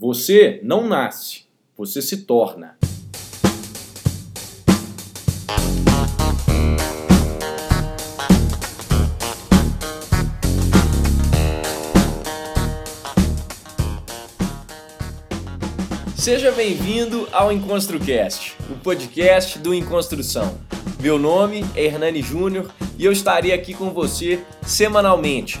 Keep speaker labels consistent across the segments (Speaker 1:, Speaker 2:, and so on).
Speaker 1: Você não nasce, você se torna. Seja bem-vindo ao EnconstruCast, o podcast do Enconstrução. Meu nome é Hernani Júnior e eu estarei aqui com você semanalmente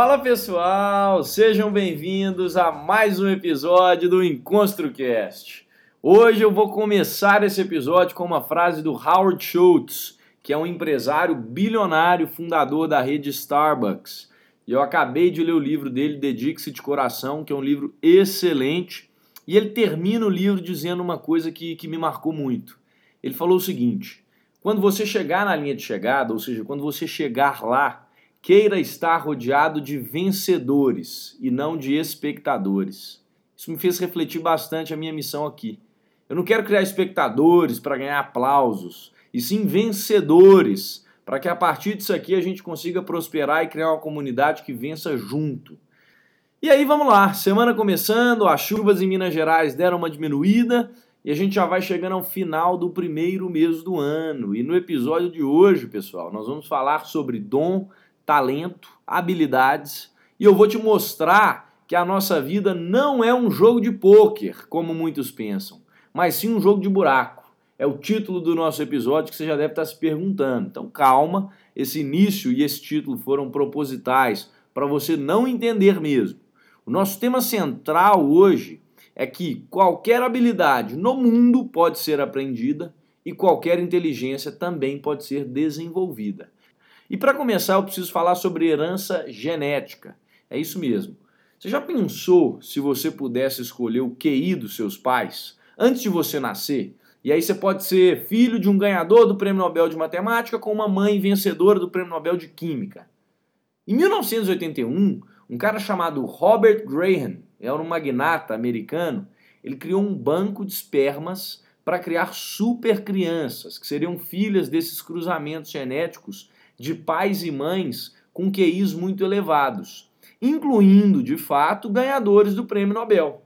Speaker 1: Fala pessoal, sejam bem-vindos a mais um episódio do EnconstruCast. Hoje eu vou começar esse episódio com uma frase do Howard Schultz, que é um empresário bilionário, fundador da rede Starbucks. E eu acabei de ler o livro dele, Dedique-se de Coração, que é um livro excelente. E ele termina o livro dizendo uma coisa que, que me marcou muito. Ele falou o seguinte: quando você chegar na linha de chegada, ou seja, quando você chegar lá, queira estar rodeado de vencedores e não de espectadores. Isso me fez refletir bastante a minha missão aqui. Eu não quero criar espectadores para ganhar aplausos, e sim vencedores, para que a partir disso aqui a gente consiga prosperar e criar uma comunidade que vença junto. E aí vamos lá, semana começando, as chuvas em Minas Gerais deram uma diminuída e a gente já vai chegando ao final do primeiro mês do ano. E no episódio de hoje, pessoal, nós vamos falar sobre dom, talento, habilidades, e eu vou te mostrar que a nossa vida não é um jogo de pôquer, como muitos pensam, mas sim um jogo de buraco. É o título do nosso episódio que você já deve estar se perguntando. Então calma, esse início e esse título foram propositais para você não entender mesmo. O nosso tema central hoje é que qualquer habilidade no mundo pode ser aprendida e qualquer inteligência também pode ser desenvolvida. E para começar, eu preciso falar sobre herança genética. É isso mesmo. Você já pensou se você pudesse escolher o QI dos seus pais antes de você nascer? E aí você pode ser filho de um ganhador do Prêmio Nobel de Matemática com uma mãe vencedora do Prêmio Nobel de Química. Em 1981, um cara chamado Robert Graham, era um magnata americano, ele criou um banco de espermas para criar super crianças, que seriam filhas desses cruzamentos genéticos de pais e mães com QIs muito elevados, incluindo, de fato, ganhadores do prêmio Nobel.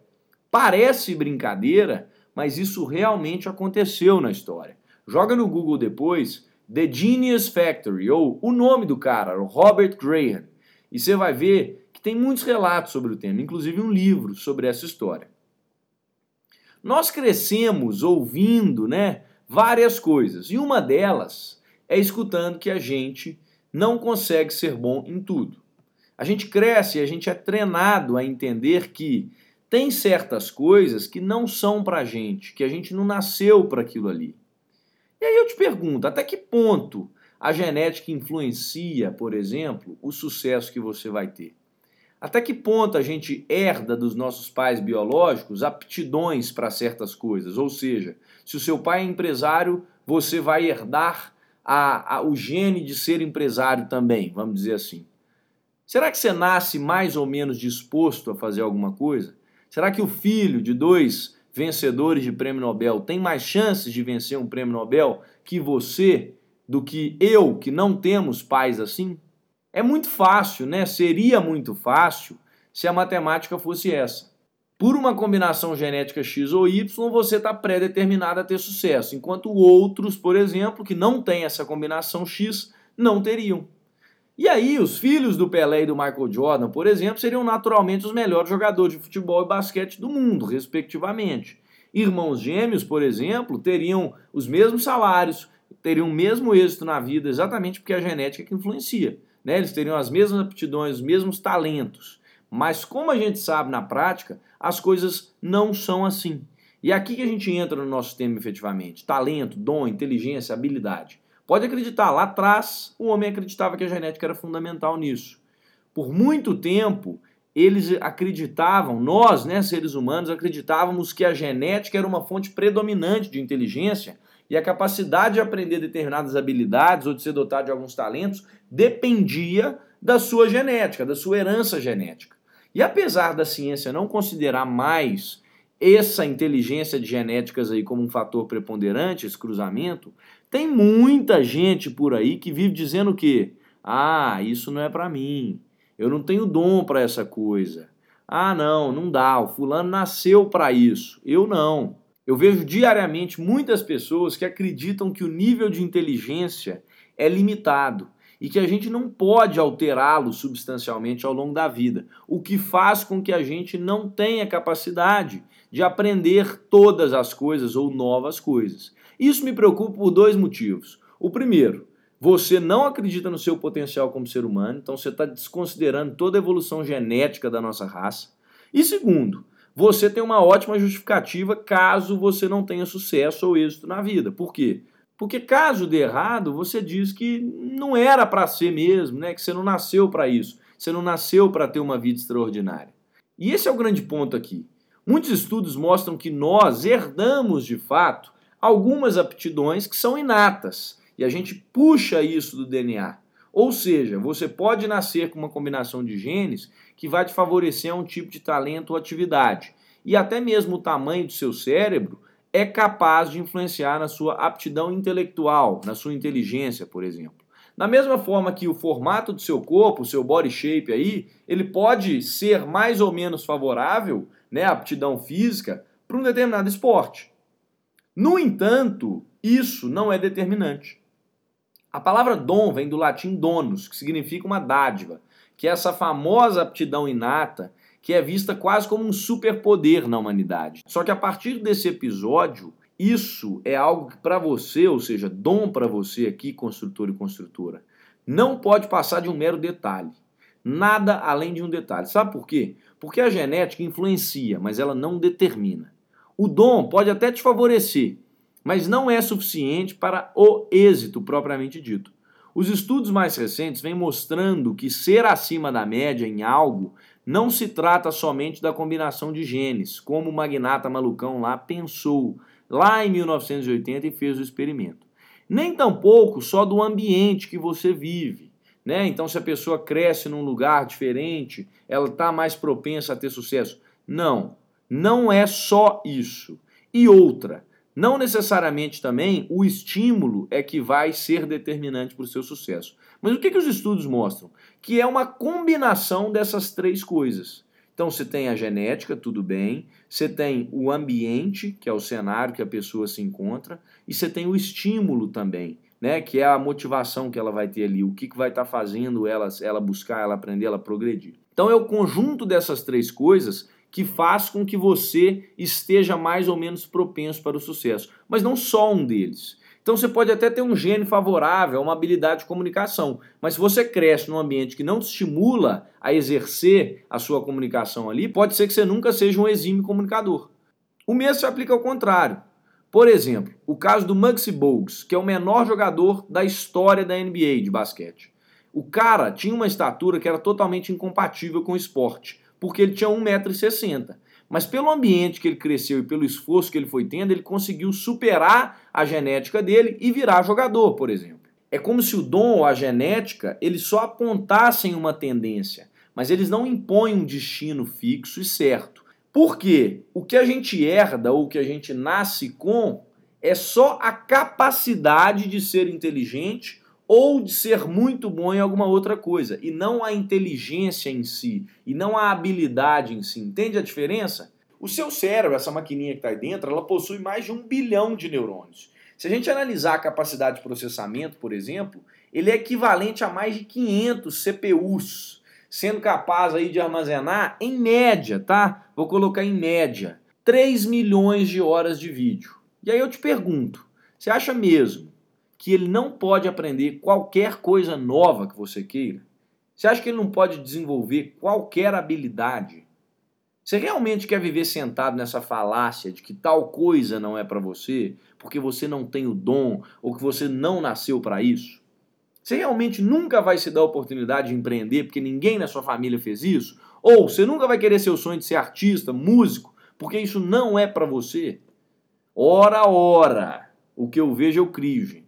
Speaker 1: Parece brincadeira, mas isso realmente aconteceu na história. Joga no Google depois The Genius Factory, ou o nome do cara, Robert Graham, e você vai ver que tem muitos relatos sobre o tema, inclusive um livro sobre essa história. Nós crescemos ouvindo né, várias coisas, e uma delas é escutando que a gente não consegue ser bom em tudo. A gente cresce e a gente é treinado a entender que tem certas coisas que não são pra gente, que a gente não nasceu para aquilo ali. E aí eu te pergunto, até que ponto a genética influencia, por exemplo, o sucesso que você vai ter? Até que ponto a gente herda dos nossos pais biológicos aptidões para certas coisas? Ou seja, se o seu pai é empresário, você vai herdar a, a, o gene de ser empresário também, vamos dizer assim. Será que você nasce mais ou menos disposto a fazer alguma coisa? Será que o filho de dois vencedores de prêmio Nobel tem mais chances de vencer um prêmio Nobel que você, do que eu, que não temos pais assim? É muito fácil, né? Seria muito fácil se a matemática fosse essa por uma combinação genética X ou Y, você está pré-determinado a ter sucesso, enquanto outros, por exemplo, que não têm essa combinação X, não teriam. E aí, os filhos do Pelé e do Michael Jordan, por exemplo, seriam naturalmente os melhores jogadores de futebol e basquete do mundo, respectivamente. Irmãos gêmeos, por exemplo, teriam os mesmos salários, teriam o mesmo êxito na vida, exatamente porque a genética é que influencia. Né? Eles teriam as mesmas aptidões, os mesmos talentos. Mas como a gente sabe na prática, as coisas não são assim. E é aqui que a gente entra no nosso tema efetivamente: talento, dom, inteligência, habilidade. Pode acreditar, lá atrás o homem acreditava que a genética era fundamental nisso. Por muito tempo, eles acreditavam, nós, né, seres humanos, acreditávamos que a genética era uma fonte predominante de inteligência e a capacidade de aprender determinadas habilidades ou de ser dotado de alguns talentos dependia da sua genética, da sua herança genética. E apesar da ciência não considerar mais essa inteligência de genéticas aí como um fator preponderante, esse cruzamento, tem muita gente por aí que vive dizendo que, ah, isso não é para mim, eu não tenho dom para essa coisa. Ah, não, não dá, o fulano nasceu para isso, eu não. Eu vejo diariamente muitas pessoas que acreditam que o nível de inteligência é limitado e que a gente não pode alterá-lo substancialmente ao longo da vida, o que faz com que a gente não tenha capacidade de aprender todas as coisas ou novas coisas. Isso me preocupa por dois motivos. O primeiro, você não acredita no seu potencial como ser humano, então você está desconsiderando toda a evolução genética da nossa raça. E segundo, você tem uma ótima justificativa caso você não tenha sucesso ou êxito na vida. Por quê? Porque caso dê errado, você diz que não era para ser mesmo, né? que você não nasceu para isso, você não nasceu para ter uma vida extraordinária. E esse é o grande ponto aqui. Muitos estudos mostram que nós herdamos de fato algumas aptidões que são inatas e a gente puxa isso do DNA. Ou seja, você pode nascer com uma combinação de genes que vai te favorecer a um tipo de talento ou atividade. E até mesmo o tamanho do seu cérebro é capaz de influenciar na sua aptidão intelectual, na sua inteligência, por exemplo. Da mesma forma que o formato do seu corpo, o seu body shape aí, ele pode ser mais ou menos favorável, né, a aptidão física, para um determinado esporte. No entanto, isso não é determinante. A palavra dom vem do latim donus, que significa uma dádiva, que é essa famosa aptidão inata que é vista quase como um superpoder na humanidade. Só que a partir desse episódio, isso é algo que para você, ou seja, dom para você aqui, construtor e construtora, não pode passar de um mero detalhe. Nada além de um detalhe. Sabe por quê? Porque a genética influencia, mas ela não determina. O dom pode até te favorecer, mas não é suficiente para o êxito propriamente dito. Os estudos mais recentes vêm mostrando que ser acima da média em algo não se trata somente da combinação de genes, como o magnata malucão lá pensou lá em 1980 e fez o experimento. Nem tampouco só do ambiente que você vive. Né? Então, se a pessoa cresce num lugar diferente, ela está mais propensa a ter sucesso. Não, não é só isso. E outra, não necessariamente também o estímulo é que vai ser determinante para o seu sucesso. Mas o que, que os estudos mostram? Que é uma combinação dessas três coisas. Então você tem a genética, tudo bem, você tem o ambiente, que é o cenário que a pessoa se encontra, e você tem o estímulo também, né, que é a motivação que ela vai ter ali, o que, que vai estar tá fazendo ela, ela buscar, ela aprender, ela progredir. Então é o conjunto dessas três coisas que faz com que você esteja mais ou menos propenso para o sucesso, mas não só um deles. Então você pode até ter um gene favorável, uma habilidade de comunicação, mas se você cresce num ambiente que não te estimula a exercer a sua comunicação ali, pode ser que você nunca seja um exímio comunicador. O mesmo se aplica ao contrário. Por exemplo, o caso do Muggsy Bogues, que é o menor jogador da história da NBA de basquete. O cara tinha uma estatura que era totalmente incompatível com o esporte porque ele tinha 1,60m. Mas pelo ambiente que ele cresceu e pelo esforço que ele foi tendo, ele conseguiu superar a genética dele e virar jogador, por exemplo. É como se o dom ou a genética eles só apontassem uma tendência, mas eles não impõem um destino fixo e certo. Por quê? O que a gente herda ou o que a gente nasce com é só a capacidade de ser inteligente ou de ser muito bom em alguma outra coisa, e não a inteligência em si, e não a habilidade em si. Entende a diferença? O seu cérebro, essa maquininha que está aí dentro, ela possui mais de um bilhão de neurônios. Se a gente analisar a capacidade de processamento, por exemplo, ele é equivalente a mais de 500 CPUs, sendo capaz aí de armazenar, em média, tá? Vou colocar em média, 3 milhões de horas de vídeo. E aí eu te pergunto, você acha mesmo que ele não pode aprender qualquer coisa nova que você queira? Você acha que ele não pode desenvolver qualquer habilidade? Você realmente quer viver sentado nessa falácia de que tal coisa não é para você, porque você não tem o dom ou que você não nasceu para isso? Você realmente nunca vai se dar a oportunidade de empreender porque ninguém na sua família fez isso? Ou você nunca vai querer seu sonho de ser artista, músico, porque isso não é para você? Ora, ora, o que eu vejo eu crio, gente.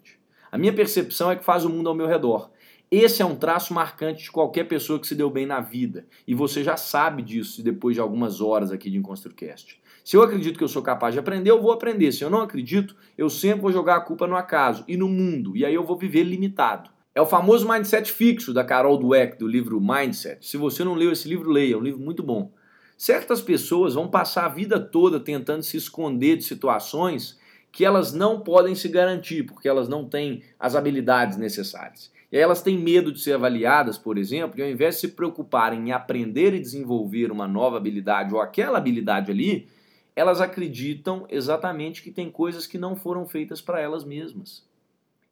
Speaker 1: A minha percepção é que faz o mundo ao meu redor. Esse é um traço marcante de qualquer pessoa que se deu bem na vida. E você já sabe disso depois de algumas horas aqui de EnconstruCast. Se eu acredito que eu sou capaz de aprender, eu vou aprender. Se eu não acredito, eu sempre vou jogar a culpa no acaso e no mundo. E aí eu vou viver limitado. É o famoso mindset fixo da Carol Dweck, do livro Mindset. Se você não leu esse livro, leia. É um livro muito bom. Certas pessoas vão passar a vida toda tentando se esconder de situações que elas não podem se garantir, porque elas não têm as habilidades necessárias. E aí elas têm medo de ser avaliadas, por exemplo, e ao invés de se preocuparem em aprender e desenvolver uma nova habilidade ou aquela habilidade ali, elas acreditam exatamente que tem coisas que não foram feitas para elas mesmas.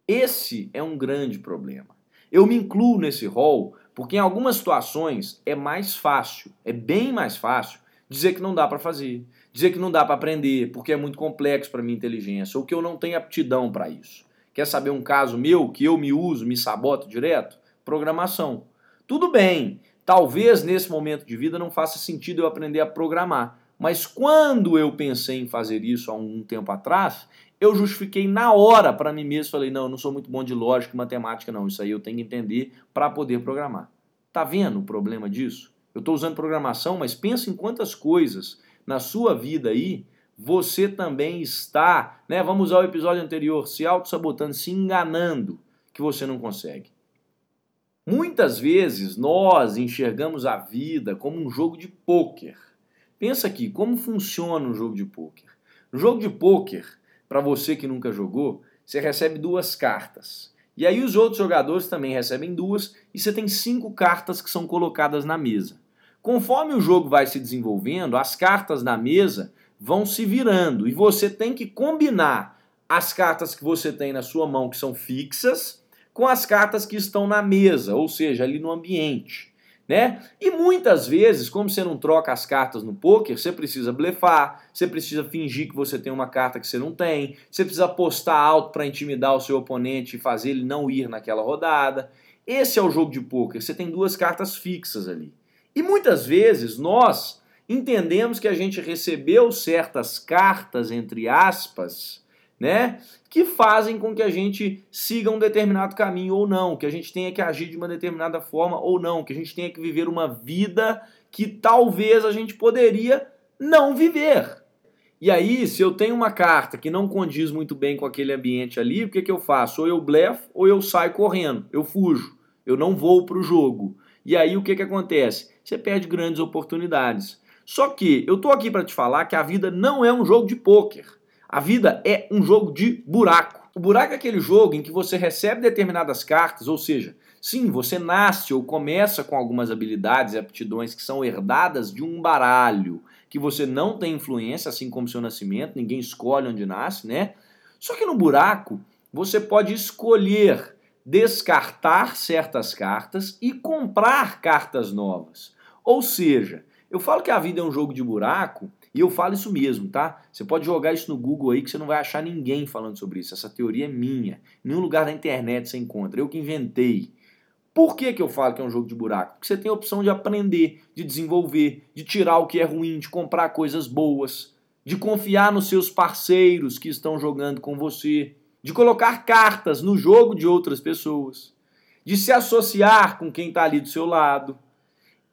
Speaker 1: Esse é um grande problema. Eu me incluo nesse rol porque em algumas situações é mais fácil, é bem mais fácil dizer que não dá para fazer, dizer que não dá para aprender porque é muito complexo para minha inteligência ou que eu não tenho aptidão para isso. Quer saber um caso meu que eu me uso, me saboto direto? Programação. Tudo bem, talvez nesse momento de vida não faça sentido eu aprender a programar, mas quando eu pensei em fazer isso há um tempo atrás, eu justifiquei na hora para mim mesmo, falei, não, eu não sou muito bom de lógica e matemática não, isso aí eu tenho que entender para poder programar. Tá vendo o problema disso? Eu estou usando programação, mas pensa em quantas coisas na sua vida aí você também está, né? Vamos usar o episódio anterior, se auto-sabotando, se enganando que você não consegue. Muitas vezes nós enxergamos a vida como um jogo de pôquer. Pensa aqui, como funciona um jogo de pôquer? No jogo de pôquer, para você que nunca jogou, você recebe duas cartas. E aí os outros jogadores também recebem duas e você tem cinco cartas que são colocadas na mesa. Conforme o jogo vai se desenvolvendo, as cartas na mesa vão se virando e você tem que combinar as cartas que você tem na sua mão, que são fixas, com as cartas que estão na mesa, ou seja, ali no ambiente. Né? E muitas vezes, como você não troca as cartas no poker, você precisa blefar, você precisa fingir que você tem uma carta que você não tem, você precisa apostar alto para intimidar o seu oponente e fazer ele não ir naquela rodada. Esse é o jogo de poker. Você tem duas cartas fixas ali. E muitas vezes nós entendemos que a gente recebeu certas cartas, entre aspas, né, que fazem com que a gente siga um determinado caminho ou não, que a gente tenha que agir de uma determinada forma ou não, que a gente tenha que viver uma vida que talvez a gente poderia não viver. E aí, se eu tenho uma carta que não condiz muito bem com aquele ambiente ali, o que, que eu faço? Ou eu blefo ou eu saio correndo, eu fujo, eu não vou para o jogo. E aí o que, que acontece? Você perde grandes oportunidades. Só que eu tô aqui para te falar que a vida não é um jogo de pôquer. A vida é um jogo de buraco. O buraco é aquele jogo em que você recebe determinadas cartas, ou seja, sim, você nasce ou começa com algumas habilidades e aptidões que são herdadas de um baralho, que você não tem influência, assim como seu nascimento, ninguém escolhe onde nasce, né? Só que no buraco, você pode escolher descartar certas cartas e comprar cartas novas. Ou seja, eu falo que a vida é um jogo de buraco e eu falo isso mesmo, tá? Você pode jogar isso no Google aí que você não vai achar ninguém falando sobre isso. Essa teoria é minha. Nenhum lugar da internet você encontra. Eu que inventei. Por que, que eu falo que é um jogo de buraco? Porque você tem a opção de aprender, de desenvolver, de tirar o que é ruim, de comprar coisas boas, de confiar nos seus parceiros que estão jogando com você, de colocar cartas no jogo de outras pessoas, de se associar com quem está ali do seu lado,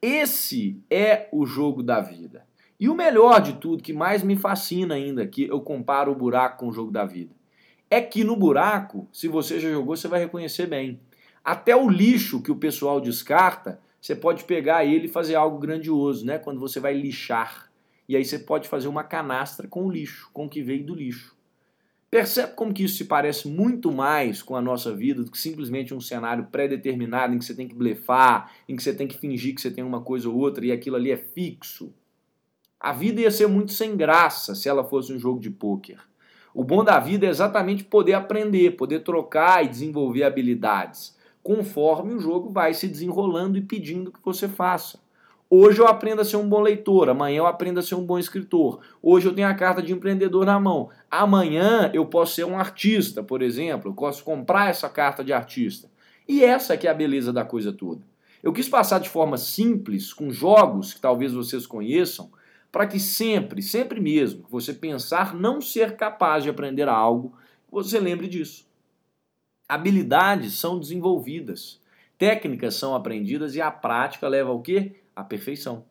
Speaker 1: esse é o jogo da vida. E o melhor de tudo, que mais me fascina ainda, que eu comparo o buraco com o jogo da vida, é que no buraco, se você já jogou, você vai reconhecer bem. Até o lixo que o pessoal descarta, você pode pegar ele e fazer algo grandioso, né? Quando você vai lixar. E aí você pode fazer uma canastra com o lixo, com o que veio do lixo. Percebe como que isso se parece muito mais com a nossa vida do que simplesmente um cenário pré-determinado em que você tem que blefar, em que você tem que fingir que você tem uma coisa ou outra e aquilo ali é fixo? A vida ia ser muito sem graça se ela fosse um jogo de pôquer. O bom da vida é exatamente poder aprender, poder trocar e desenvolver habilidades, conforme o jogo vai se desenrolando e pedindo que você faça. Hoje eu aprendo a ser um bom leitor, amanhã eu aprendo a ser um bom escritor. Hoje eu tenho a carta de empreendedor na mão. Amanhã eu posso ser um artista, por exemplo, eu posso comprar essa carta de artista. E essa que é a beleza da coisa toda. Eu quis passar de forma simples, com jogos que talvez vocês conheçam, para que sempre, sempre mesmo, você pensar não ser capaz de aprender algo, você lembre disso. Habilidades são desenvolvidas, técnicas são aprendidas e a prática leva ao quê? À perfeição.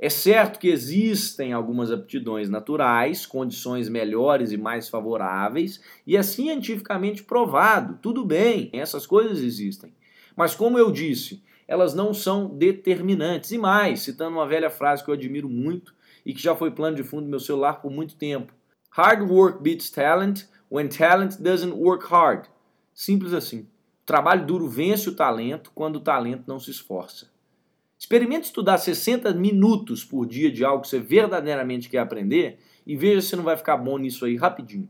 Speaker 1: É certo que existem algumas aptidões naturais, condições melhores e mais favoráveis, e é cientificamente provado. Tudo bem, essas coisas existem. Mas, como eu disse, elas não são determinantes. E mais, citando uma velha frase que eu admiro muito e que já foi plano de fundo do meu celular por muito tempo: Hard work beats talent when talent doesn't work hard. Simples assim. Trabalho duro vence o talento quando o talento não se esforça. Experimente estudar 60 minutos por dia de algo que você verdadeiramente quer aprender e veja se não vai ficar bom nisso aí rapidinho.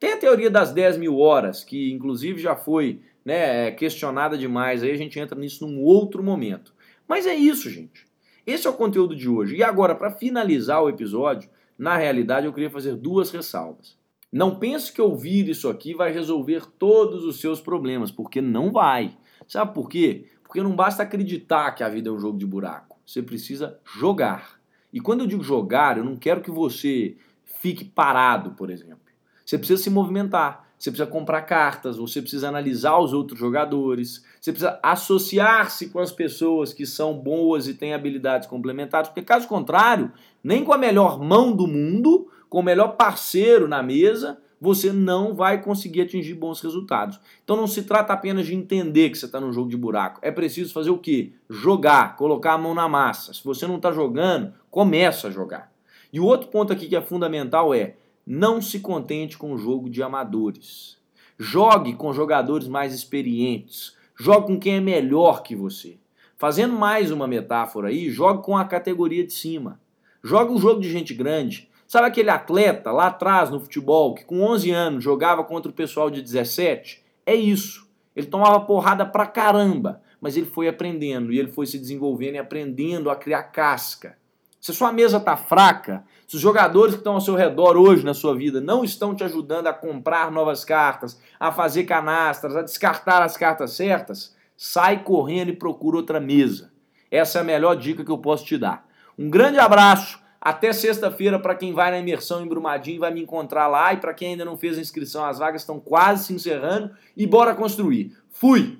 Speaker 1: Tem a teoria das 10 mil horas, que inclusive já foi né, questionada demais, aí a gente entra nisso num outro momento. Mas é isso, gente. Esse é o conteúdo de hoje. E agora, para finalizar o episódio, na realidade eu queria fazer duas ressalvas. Não pense que ouvir isso aqui vai resolver todos os seus problemas, porque não vai. Sabe por quê? Porque não basta acreditar que a vida é um jogo de buraco. Você precisa jogar. E quando eu digo jogar, eu não quero que você fique parado, por exemplo. Você precisa se movimentar. Você precisa comprar cartas, você precisa analisar os outros jogadores, você precisa associar-se com as pessoas que são boas e têm habilidades complementares, porque caso contrário, nem com a melhor mão do mundo, com o melhor parceiro na mesa, você não vai conseguir atingir bons resultados. Então não se trata apenas de entender que você está num jogo de buraco. É preciso fazer o quê? Jogar, colocar a mão na massa. Se você não está jogando, começa a jogar. E o outro ponto aqui que é fundamental é não se contente com o jogo de amadores. Jogue com jogadores mais experientes. Jogue com quem é melhor que você. Fazendo mais uma metáfora aí, jogue com a categoria de cima. Jogue um jogo de gente grande. Sabe aquele atleta lá atrás no futebol que com 11 anos jogava contra o pessoal de 17? É isso. Ele tomava porrada pra caramba, mas ele foi aprendendo e ele foi se desenvolvendo e aprendendo a criar casca. Se a sua mesa está fraca, se os jogadores que estão ao seu redor hoje na sua vida não estão te ajudando a comprar novas cartas, a fazer canastras, a descartar as cartas certas, sai correndo e procura outra mesa. Essa é a melhor dica que eu posso te dar. Um grande abraço. Até sexta-feira para quem vai na imersão em Brumadinho vai me encontrar lá e para quem ainda não fez a inscrição, as vagas estão quase se encerrando e bora construir. Fui.